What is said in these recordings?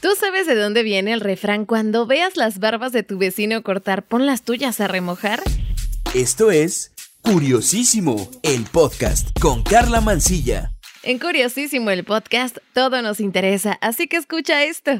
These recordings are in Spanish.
¿Tú sabes de dónde viene el refrán cuando veas las barbas de tu vecino cortar, pon las tuyas a remojar? Esto es Curiosísimo, el podcast con Carla Mancilla. En Curiosísimo, el podcast, todo nos interesa, así que escucha esto.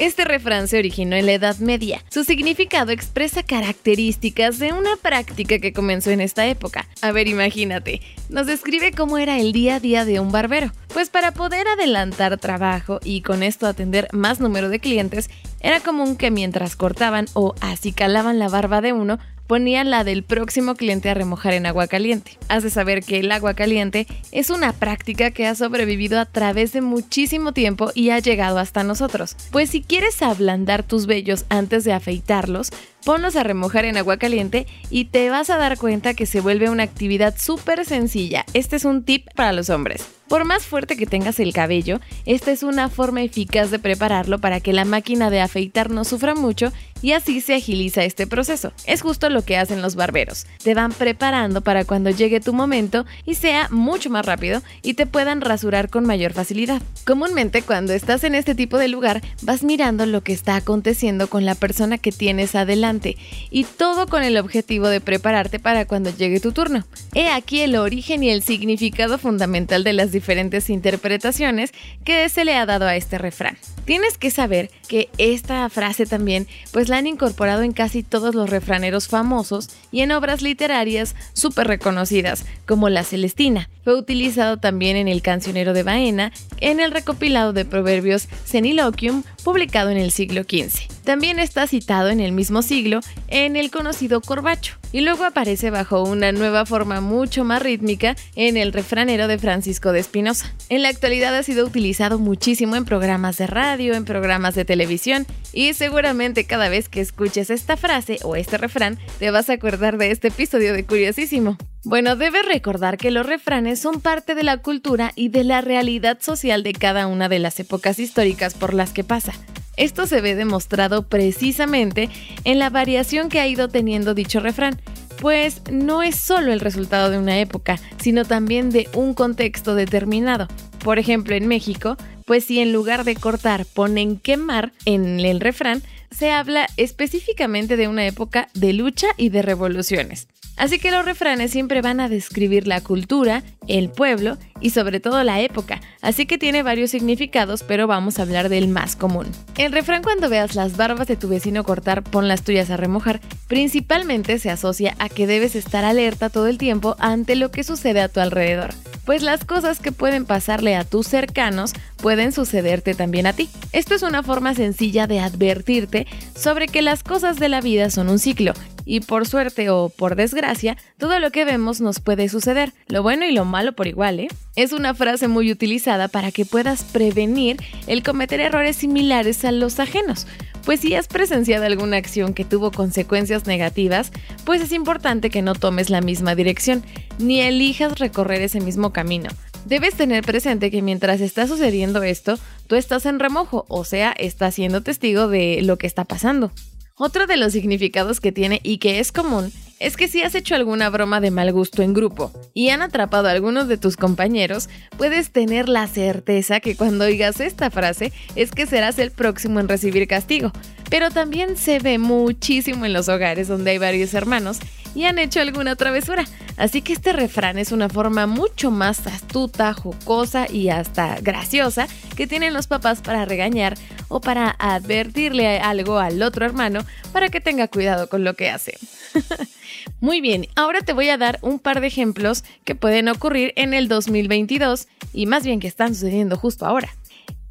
Este refrán se originó en la Edad Media. Su significado expresa características de una práctica que comenzó en esta época. A ver, imagínate, nos describe cómo era el día a día de un barbero. Pues para poder adelantar trabajo y con esto atender más número de clientes, era común que mientras cortaban o acicalaban la barba de uno, ponían la del próximo cliente a remojar en agua caliente. Has de saber que el agua caliente es una práctica que ha sobrevivido a través de muchísimo tiempo y ha llegado hasta nosotros. Pues si quieres ablandar tus vellos antes de afeitarlos, ponlos a remojar en agua caliente y te vas a dar cuenta que se vuelve una actividad súper sencilla. Este es un tip para los hombres. Por más fuerte que tengas el cabello, esta es una forma eficaz de prepararlo para que la máquina de afeitar no sufra mucho y así se agiliza este proceso. Es justo lo que hacen los barberos. Te van preparando para cuando llegue tu momento y sea mucho más rápido y te puedan rasurar con mayor facilidad. Comúnmente cuando estás en este tipo de lugar vas mirando lo que está aconteciendo con la persona que tienes adelante y todo con el objetivo de prepararte para cuando llegue tu turno. He aquí el origen y el significado fundamental de las diferentes interpretaciones que se le ha dado a este refrán. Tienes que saber que esta frase también pues la han incorporado en casi todos los refraneros famosos y en obras literarias súper reconocidas, como La Celestina. Fue utilizado también en el Cancionero de Baena, en el recopilado de proverbios Ceniloquium, publicado en el siglo XV. También está citado en el mismo siglo en el conocido Corbacho, y luego aparece bajo una nueva forma mucho más rítmica en el refranero de Francisco de Espinosa. En la actualidad ha sido utilizado muchísimo en programas de radio, en programas de televisión, y seguramente cada vez que escuches esta frase o este refrán te vas a acordar de este episodio de Curiosísimo. Bueno, debes recordar que los refranes son parte de la cultura y de la realidad social de cada una de las épocas históricas por las que pasa. Esto se ve demostrado precisamente en la variación que ha ido teniendo dicho refrán, pues no es solo el resultado de una época, sino también de un contexto determinado. Por ejemplo, en México, pues si en lugar de cortar ponen quemar en el refrán, se habla específicamente de una época de lucha y de revoluciones. Así que los refranes siempre van a describir la cultura, el pueblo y sobre todo la época, así que tiene varios significados, pero vamos a hablar del más común. El refrán cuando veas las barbas de tu vecino cortar, pon las tuyas a remojar, principalmente se asocia a que debes estar alerta todo el tiempo ante lo que sucede a tu alrededor pues las cosas que pueden pasarle a tus cercanos pueden sucederte también a ti. Esto es una forma sencilla de advertirte sobre que las cosas de la vida son un ciclo y por suerte o por desgracia, todo lo que vemos nos puede suceder, lo bueno y lo malo por igual, ¿eh? Es una frase muy utilizada para que puedas prevenir el cometer errores similares a los ajenos. Pues si has presenciado alguna acción que tuvo consecuencias negativas, pues es importante que no tomes la misma dirección, ni elijas recorrer ese mismo camino. Debes tener presente que mientras está sucediendo esto, tú estás en remojo, o sea, estás siendo testigo de lo que está pasando. Otro de los significados que tiene y que es común es que si has hecho alguna broma de mal gusto en grupo y han atrapado a algunos de tus compañeros, puedes tener la certeza que cuando oigas esta frase es que serás el próximo en recibir castigo. Pero también se ve muchísimo en los hogares donde hay varios hermanos y han hecho alguna travesura. Así que este refrán es una forma mucho más astuta, jocosa y hasta graciosa que tienen los papás para regañar o para advertirle algo al otro hermano para que tenga cuidado con lo que hace. Muy bien, ahora te voy a dar un par de ejemplos que pueden ocurrir en el 2022 y más bien que están sucediendo justo ahora.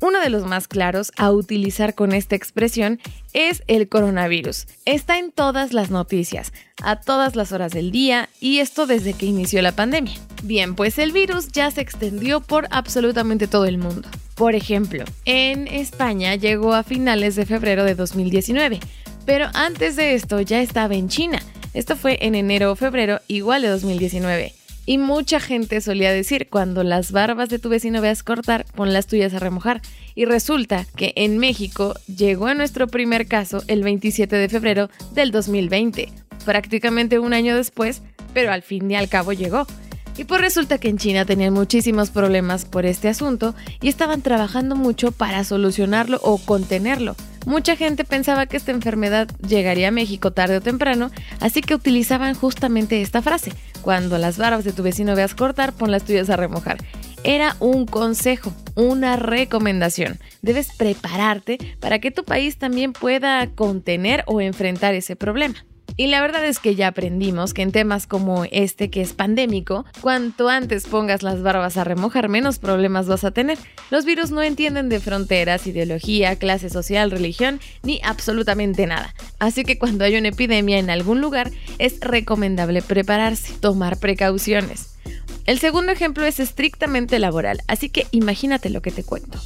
Uno de los más claros a utilizar con esta expresión es el coronavirus. Está en todas las noticias, a todas las horas del día y esto desde que inició la pandemia. Bien, pues el virus ya se extendió por absolutamente todo el mundo. Por ejemplo, en España llegó a finales de febrero de 2019, pero antes de esto ya estaba en China. Esto fue en enero o febrero igual de 2019. Y mucha gente solía decir, cuando las barbas de tu vecino veas cortar, pon las tuyas a remojar. Y resulta que en México llegó a nuestro primer caso el 27 de febrero del 2020, prácticamente un año después, pero al fin y al cabo llegó. Y pues resulta que en China tenían muchísimos problemas por este asunto y estaban trabajando mucho para solucionarlo o contenerlo. Mucha gente pensaba que esta enfermedad llegaría a México tarde o temprano, así que utilizaban justamente esta frase, cuando las barbas de tu vecino veas cortar, pon las tuyas a remojar. Era un consejo, una recomendación. Debes prepararte para que tu país también pueda contener o enfrentar ese problema. Y la verdad es que ya aprendimos que en temas como este que es pandémico, cuanto antes pongas las barbas a remojar, menos problemas vas a tener. Los virus no entienden de fronteras, ideología, clase social, religión, ni absolutamente nada. Así que cuando hay una epidemia en algún lugar, es recomendable prepararse, tomar precauciones. El segundo ejemplo es estrictamente laboral, así que imagínate lo que te cuento.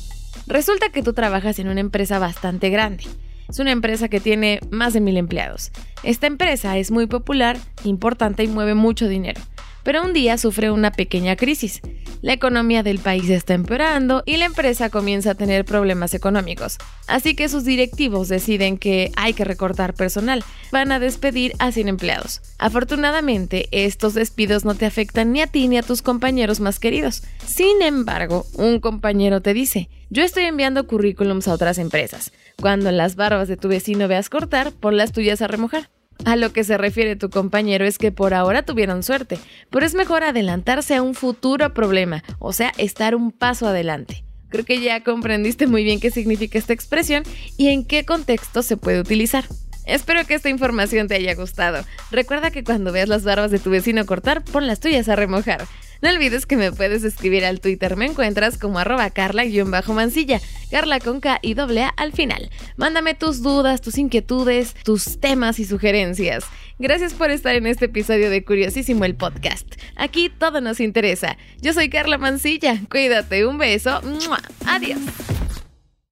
Resulta que tú trabajas en una empresa bastante grande. Es una empresa que tiene más de mil empleados. Esta empresa es muy popular, importante y mueve mucho dinero. Pero un día sufre una pequeña crisis. La economía del país está empeorando y la empresa comienza a tener problemas económicos. Así que sus directivos deciden que hay que recortar personal. Van a despedir a 100 empleados. Afortunadamente, estos despidos no te afectan ni a ti ni a tus compañeros más queridos. Sin embargo, un compañero te dice, yo estoy enviando currículums a otras empresas. Cuando las barbas de tu vecino veas cortar, pon las tuyas a remojar. A lo que se refiere tu compañero es que por ahora tuvieron suerte, pero es mejor adelantarse a un futuro problema, o sea, estar un paso adelante. Creo que ya comprendiste muy bien qué significa esta expresión y en qué contexto se puede utilizar. Espero que esta información te haya gustado. Recuerda que cuando veas las barbas de tu vecino cortar, pon las tuyas a remojar. No olvides que me puedes escribir al Twitter, me encuentras como arroba carla-mansilla, carla con K y doble A al final. Mándame tus dudas, tus inquietudes, tus temas y sugerencias. Gracias por estar en este episodio de Curiosísimo el podcast. Aquí todo nos interesa. Yo soy Carla Mansilla, cuídate, un beso, adiós.